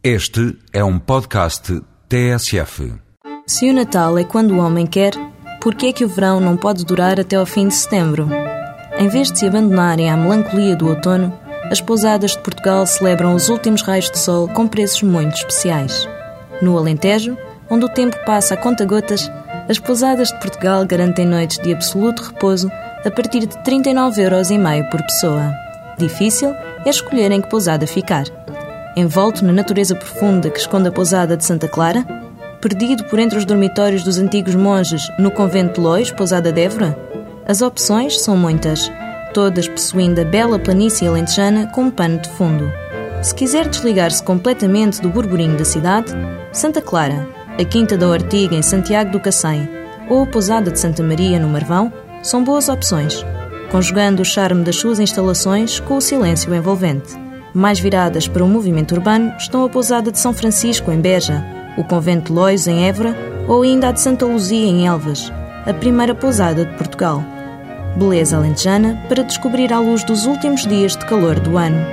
Este é um podcast TSF. Se o Natal é quando o homem quer, por que é que o verão não pode durar até ao fim de setembro? Em vez de se abandonarem à melancolia do outono, as pousadas de Portugal celebram os últimos raios de sol com preços muito especiais. No Alentejo, onde o tempo passa a conta-gotas, as pousadas de Portugal garantem noites de absoluto repouso a partir de 39,5 euros por pessoa. Difícil é escolher em que pousada ficar envolto na natureza profunda que esconde a pousada de Santa Clara? Perdido por entre os dormitórios dos antigos monges no convento de Lois, pousada de Évora? As opções são muitas, todas possuindo a bela planície alentejana como pano de fundo. Se quiser desligar-se completamente do burburinho da cidade, Santa Clara, a Quinta da Ortiga em Santiago do Cacém ou a Pousada de Santa Maria no Marvão são boas opções, conjugando o charme das suas instalações com o silêncio envolvente. Mais viradas para o movimento urbano estão a pousada de São Francisco, em Beja, o convento de Lois, em Évora, ou ainda a de Santa Luzia, em Elvas, a primeira pousada de Portugal. Beleza alentejana para descobrir à luz dos últimos dias de calor do ano.